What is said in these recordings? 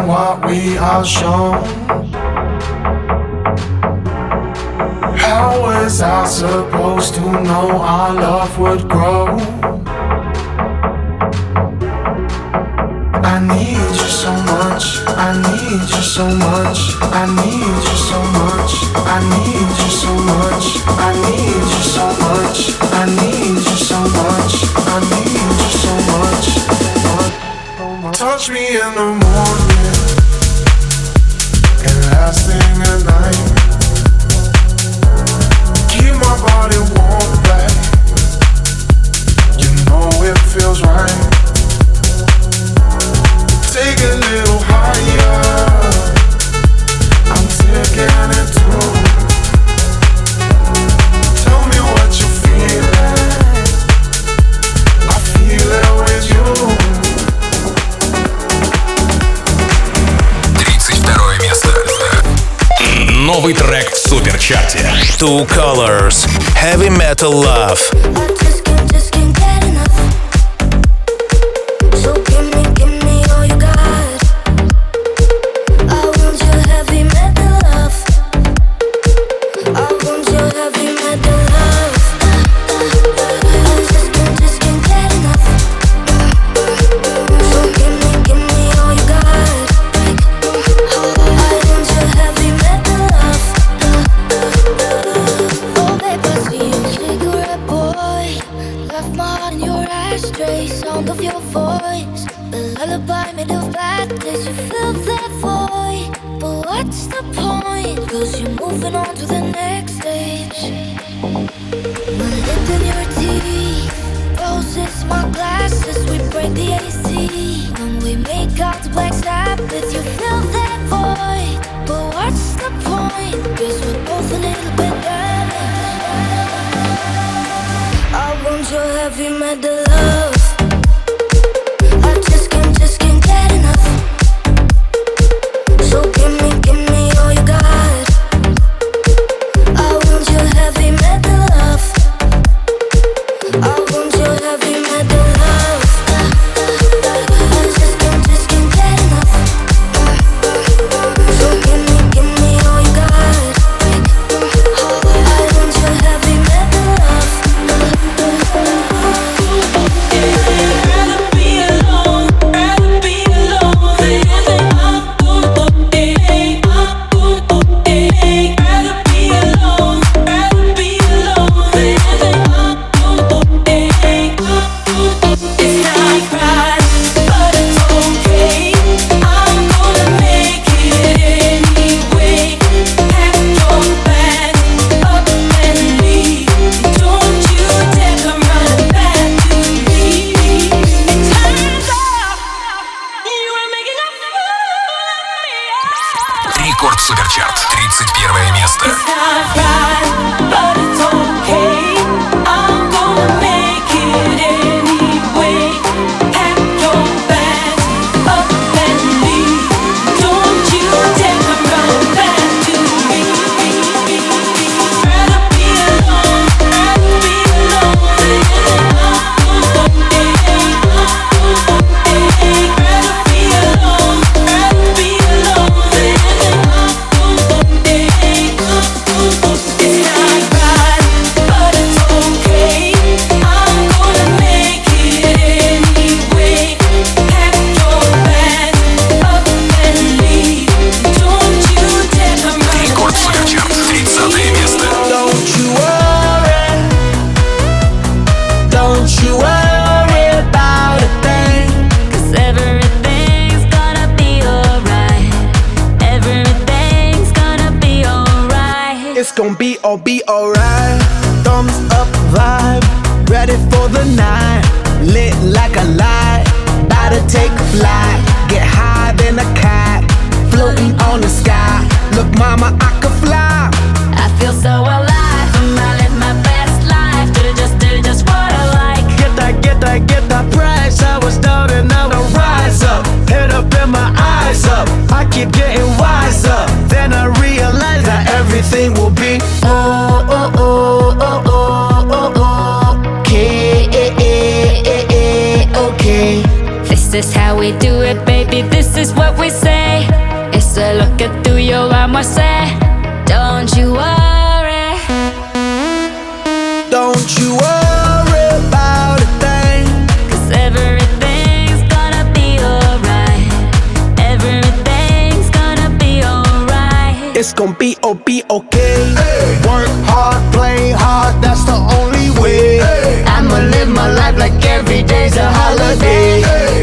than what we are shown. How was I supposed to know our love would grow? I need you so much, I need you so much, I need you so much, I need you so much, I need you so much, I need you so much, I need you so much touch me in the morning and last thing at night. Keep my body warm, back. You know it feels right. Take a little. новый трек в суперчарте. Two Colors. Heavy Metal Love. To take a flight. Get higher than a cat, floating on the sky. Look, mama, I could fly. I feel so alive. I live my best life. Do just, do just what I like. Get that, get that, get that price. I was down and now I rise up. Head up and my eyes up. I keep getting wiser. Then I realize that everything will be oh is how we do it, baby. This is what we say. It's a look at through your armor, say. Don't you worry. Don't you worry about a thing. Cause everything's gonna be alright. Everything's gonna be alright. It's gonna be oh be okay. Work hard, play hard. That's the only way. I'ma live my life like every day's a holiday. Time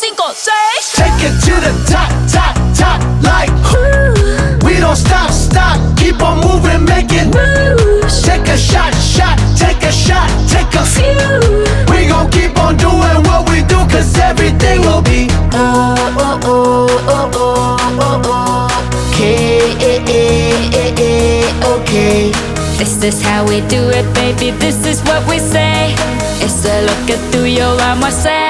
cinco, seis. Take it to the top, top, top. Like we don't stop, stop. Keep on moving, make it. Take a shot, shot. Take a shot, take a few. We gon' keep on doing what we do, cause everything will be oh, oh, oh, oh, oh, oh, oh. okay, okay. This is how we do it, baby. This is what we say. It's a look at through your armor, say.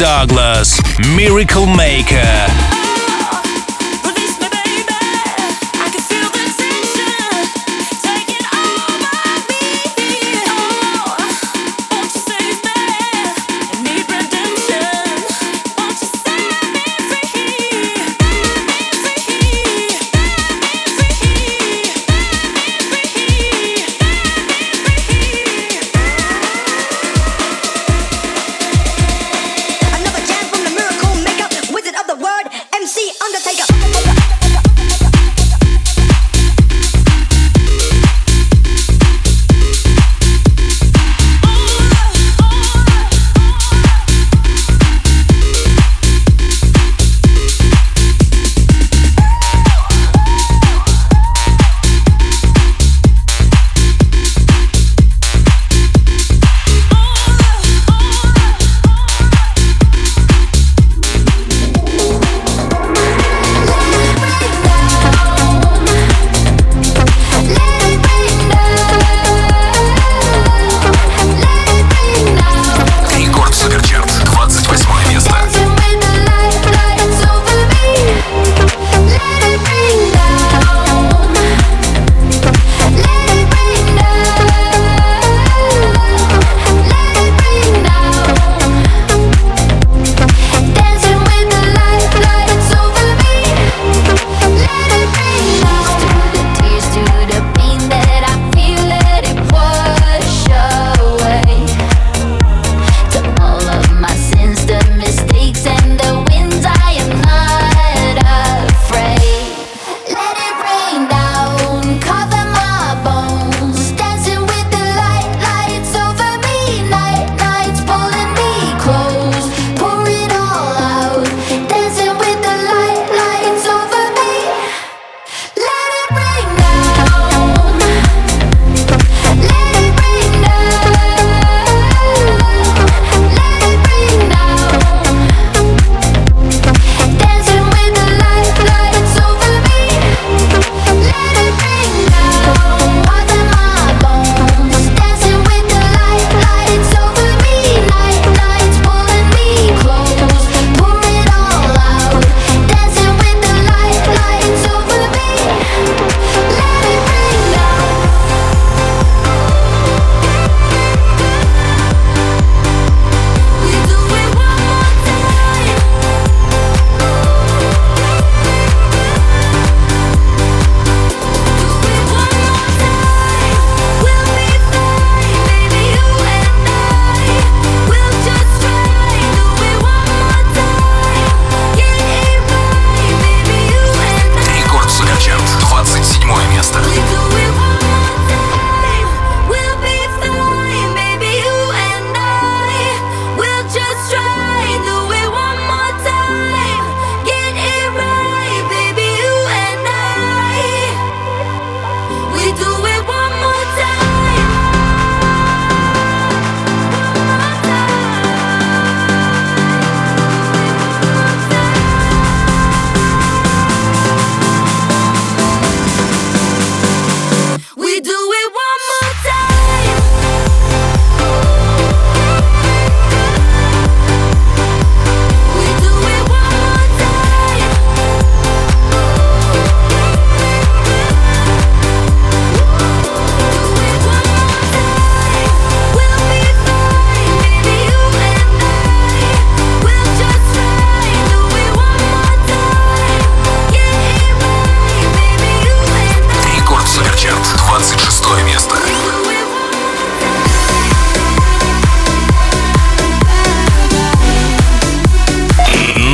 Douglas. Miracle Maker.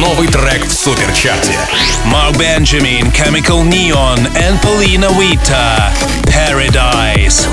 новый трек в суперчарте. Mark Benjamin, Chemical Neon and Paulina Vita, Paradise.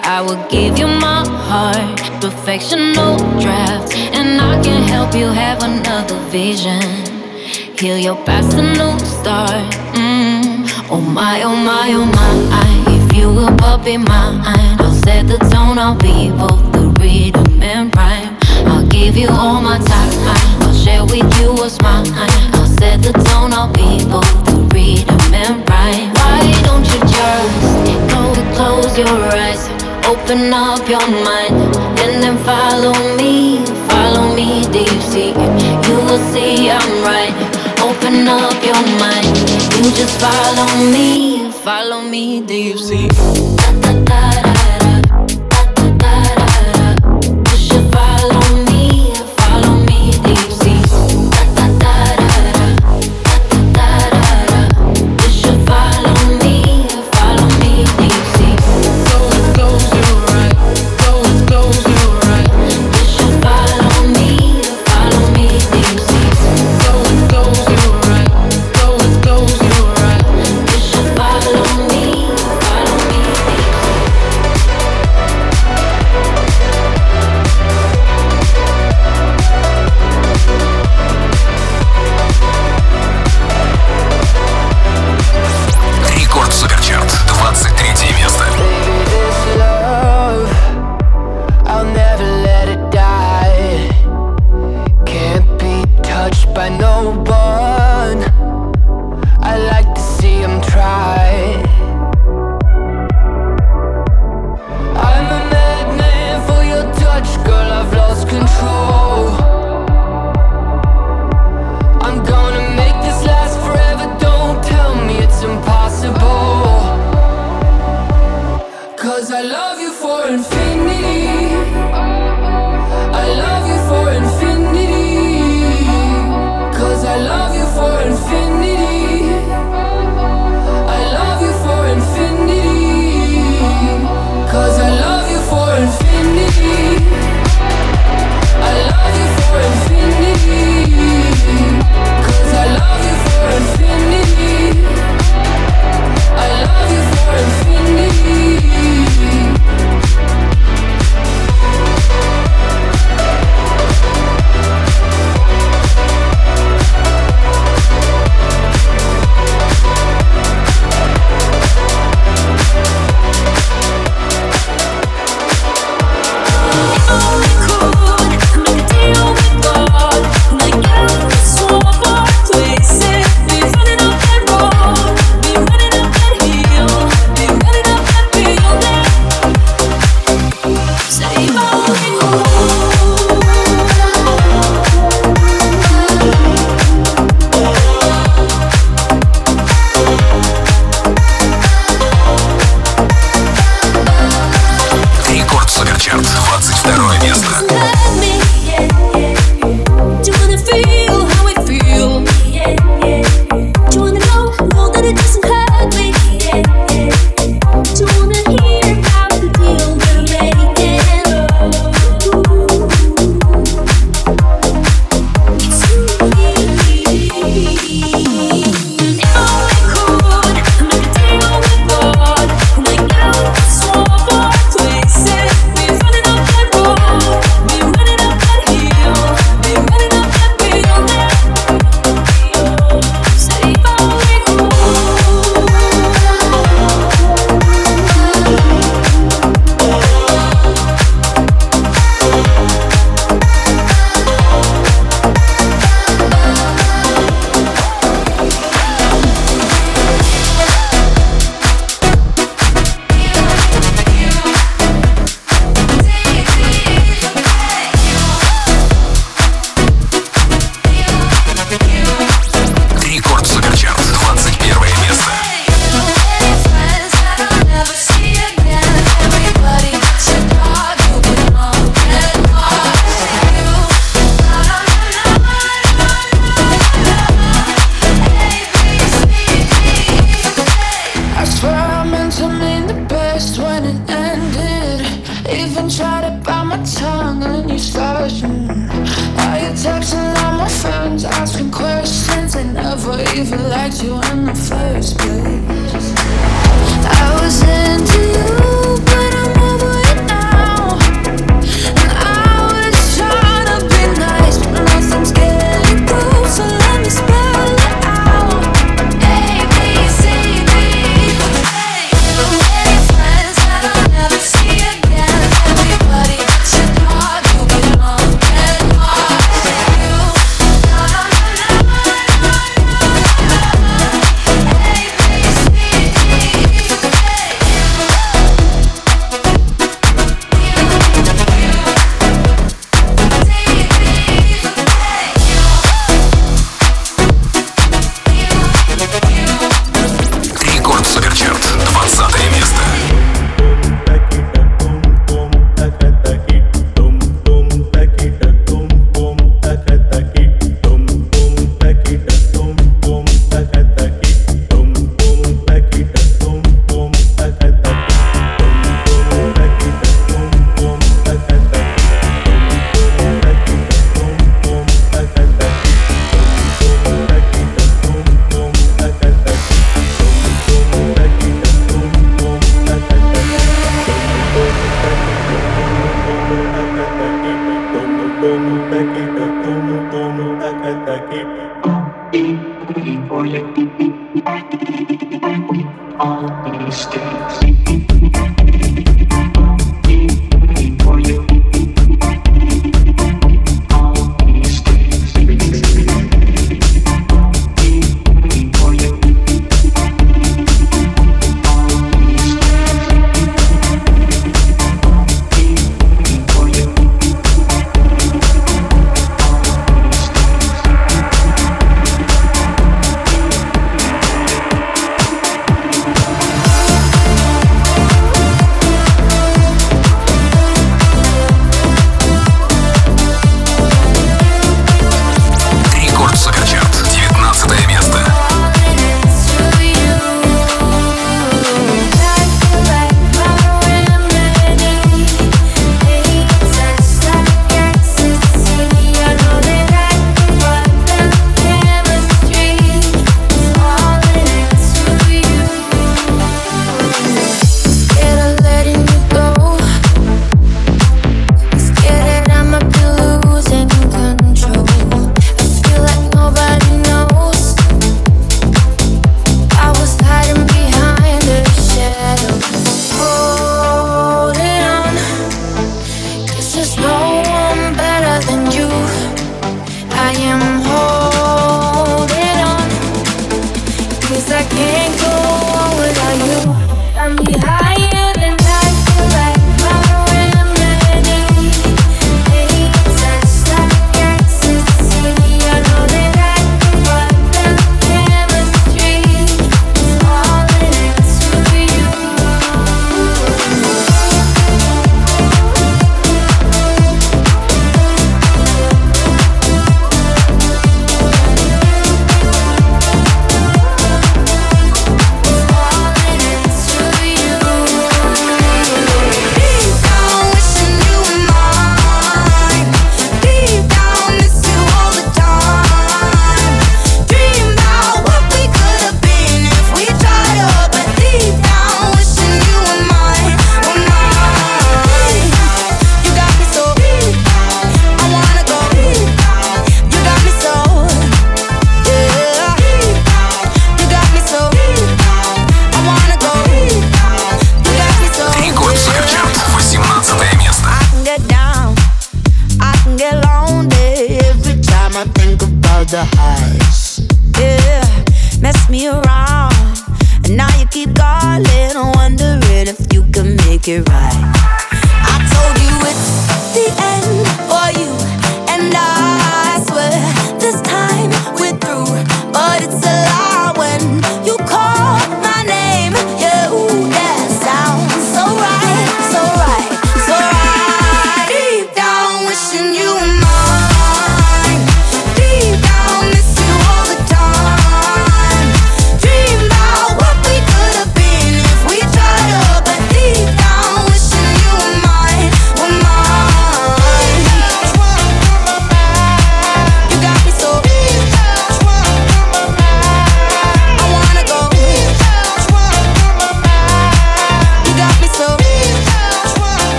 I will give you my heart, perfectional drafts, and I can help you have another vision. Heal your past and new start. Mm. Oh my, oh my, oh my. If you will but be mine, I'll set the tone. I'll be both the rhythm and rhyme. I'll give you all my time. I'll share with you what's mine. I'll set the tone. I'll be both the rhythm and right. Why don't you just take close your eyes, open up your mind, and then follow me, follow me deep sea. You will see I'm right. Open up your mind, you just follow me, follow me deep sea.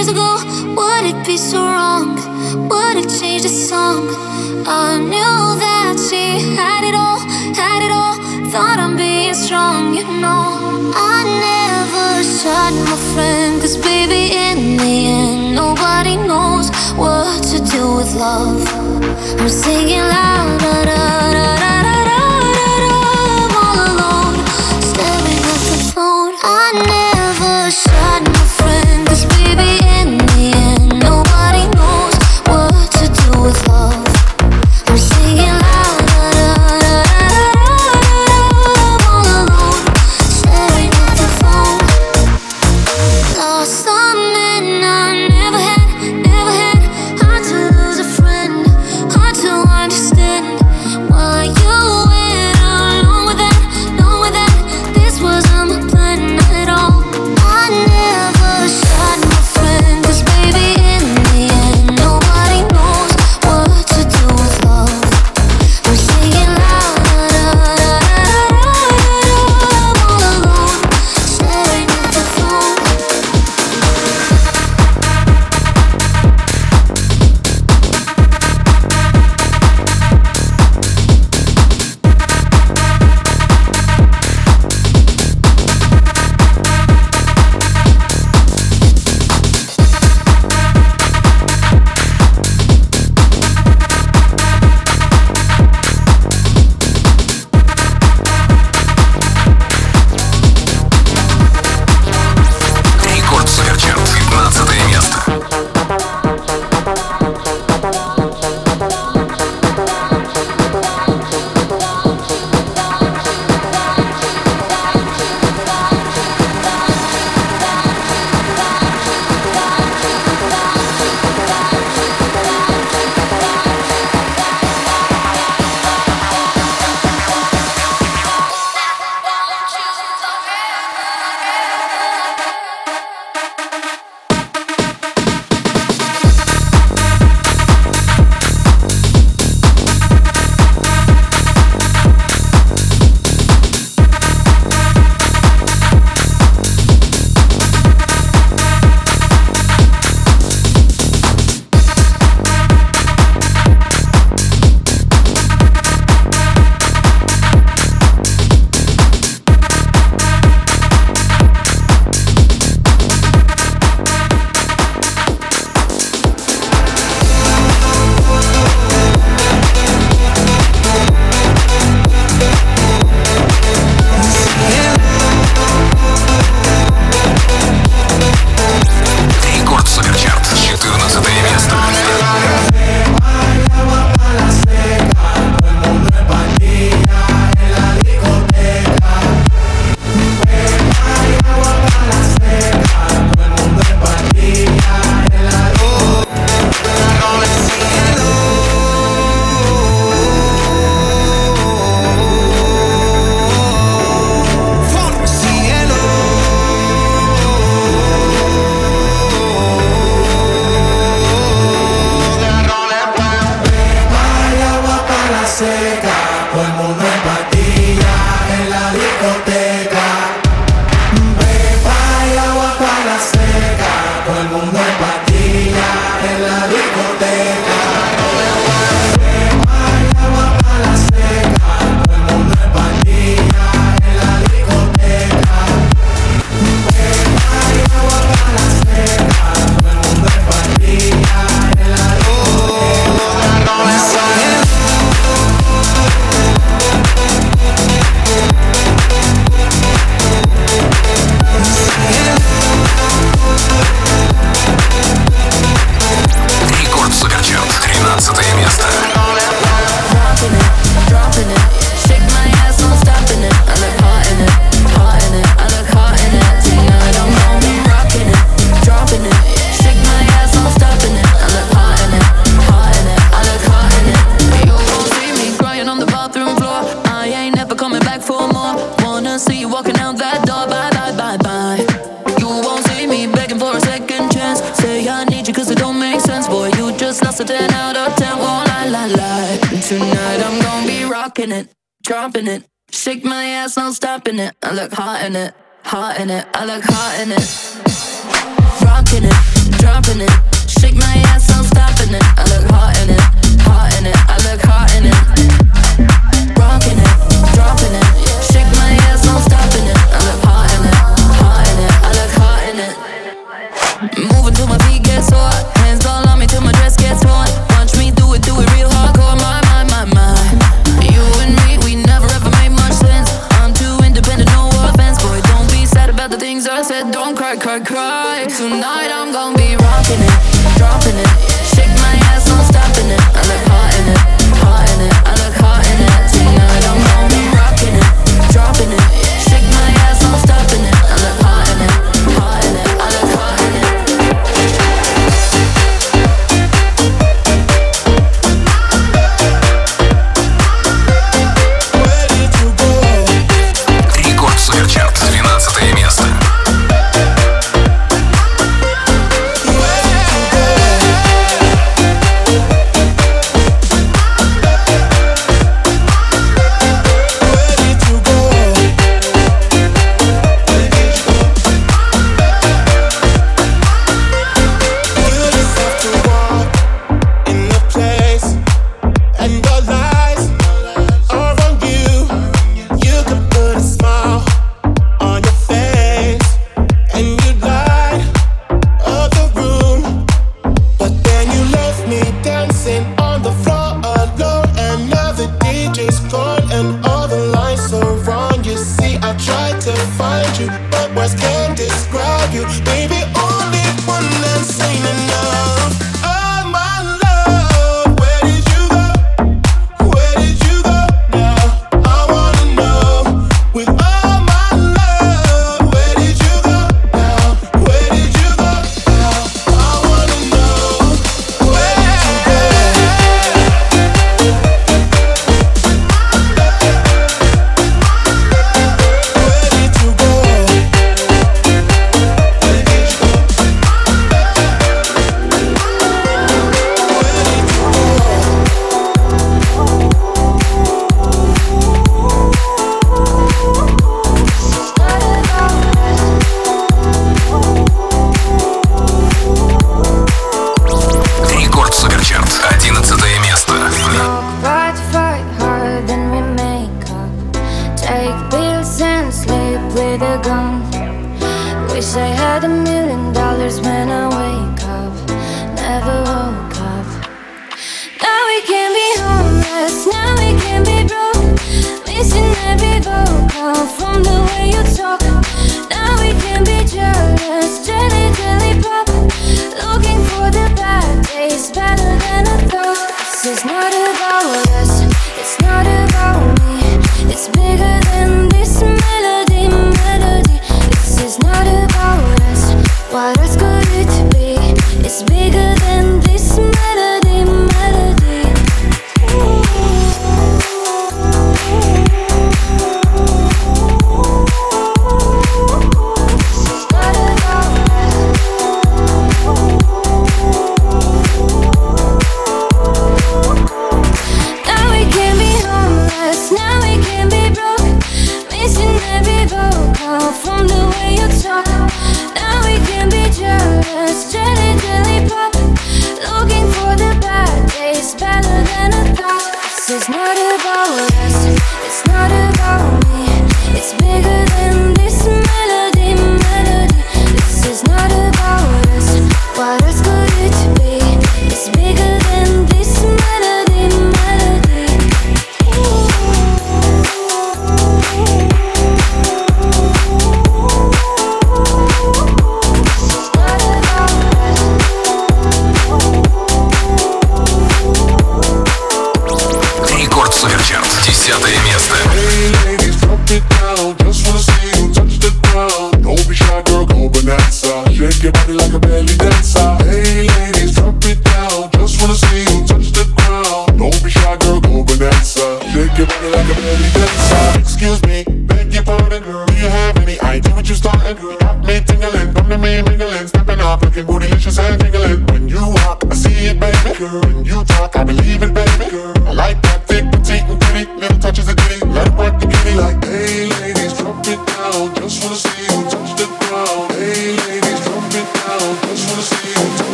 years ago, would it be so wrong? Would it change the song? I knew that she had it all, had it all. Thought I'm being strong, you know. I never shot my friend, cause baby, in the end, nobody knows what to do with love. I'm singing louder.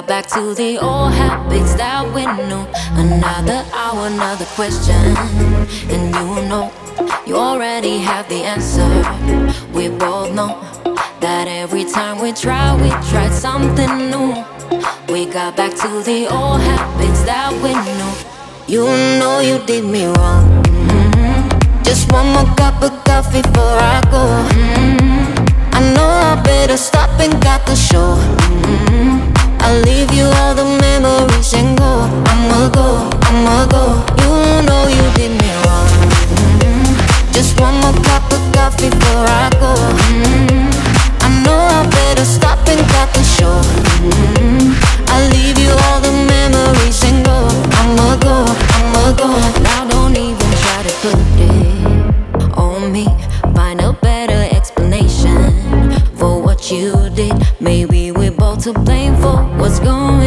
got back to the old habits that we knew. Another hour, another question, and you know you already have the answer. We both know that every time we try, we try something new. We got back to the old habits that we knew. You know you did me wrong. Mm-hmm. Just one more cup of coffee before I go. Mm-hmm. I know I better stop and got the show. Mm-hmm. I'll leave you all the memories and go. I'ma go, I'ma go. You know you did me wrong. Mm-hmm. Just one more cup of coffee before I go. Mm-hmm. I know I better stop and cut the show. Mm-hmm. I'll leave you all the memories and go. I'ma go, I'ma go. Now don't even try to put it on me. Find a better explanation for what you did. Maybe we're both to blame what's going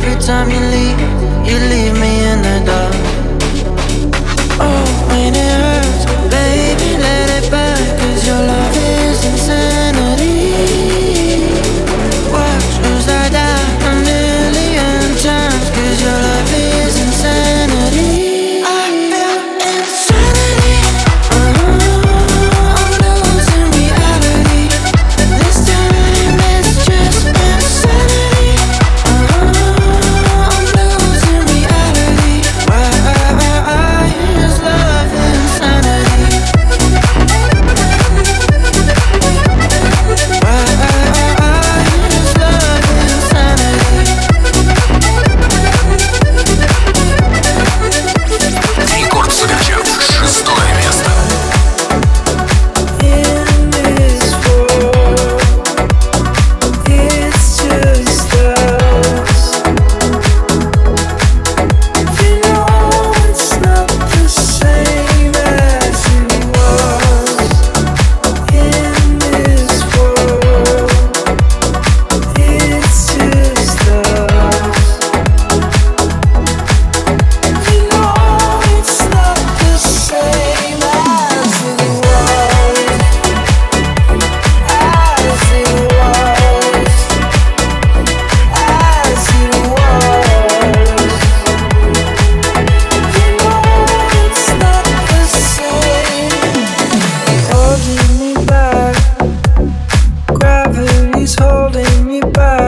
Every time you leave, you leave me in the dark. Oh, when it Bad.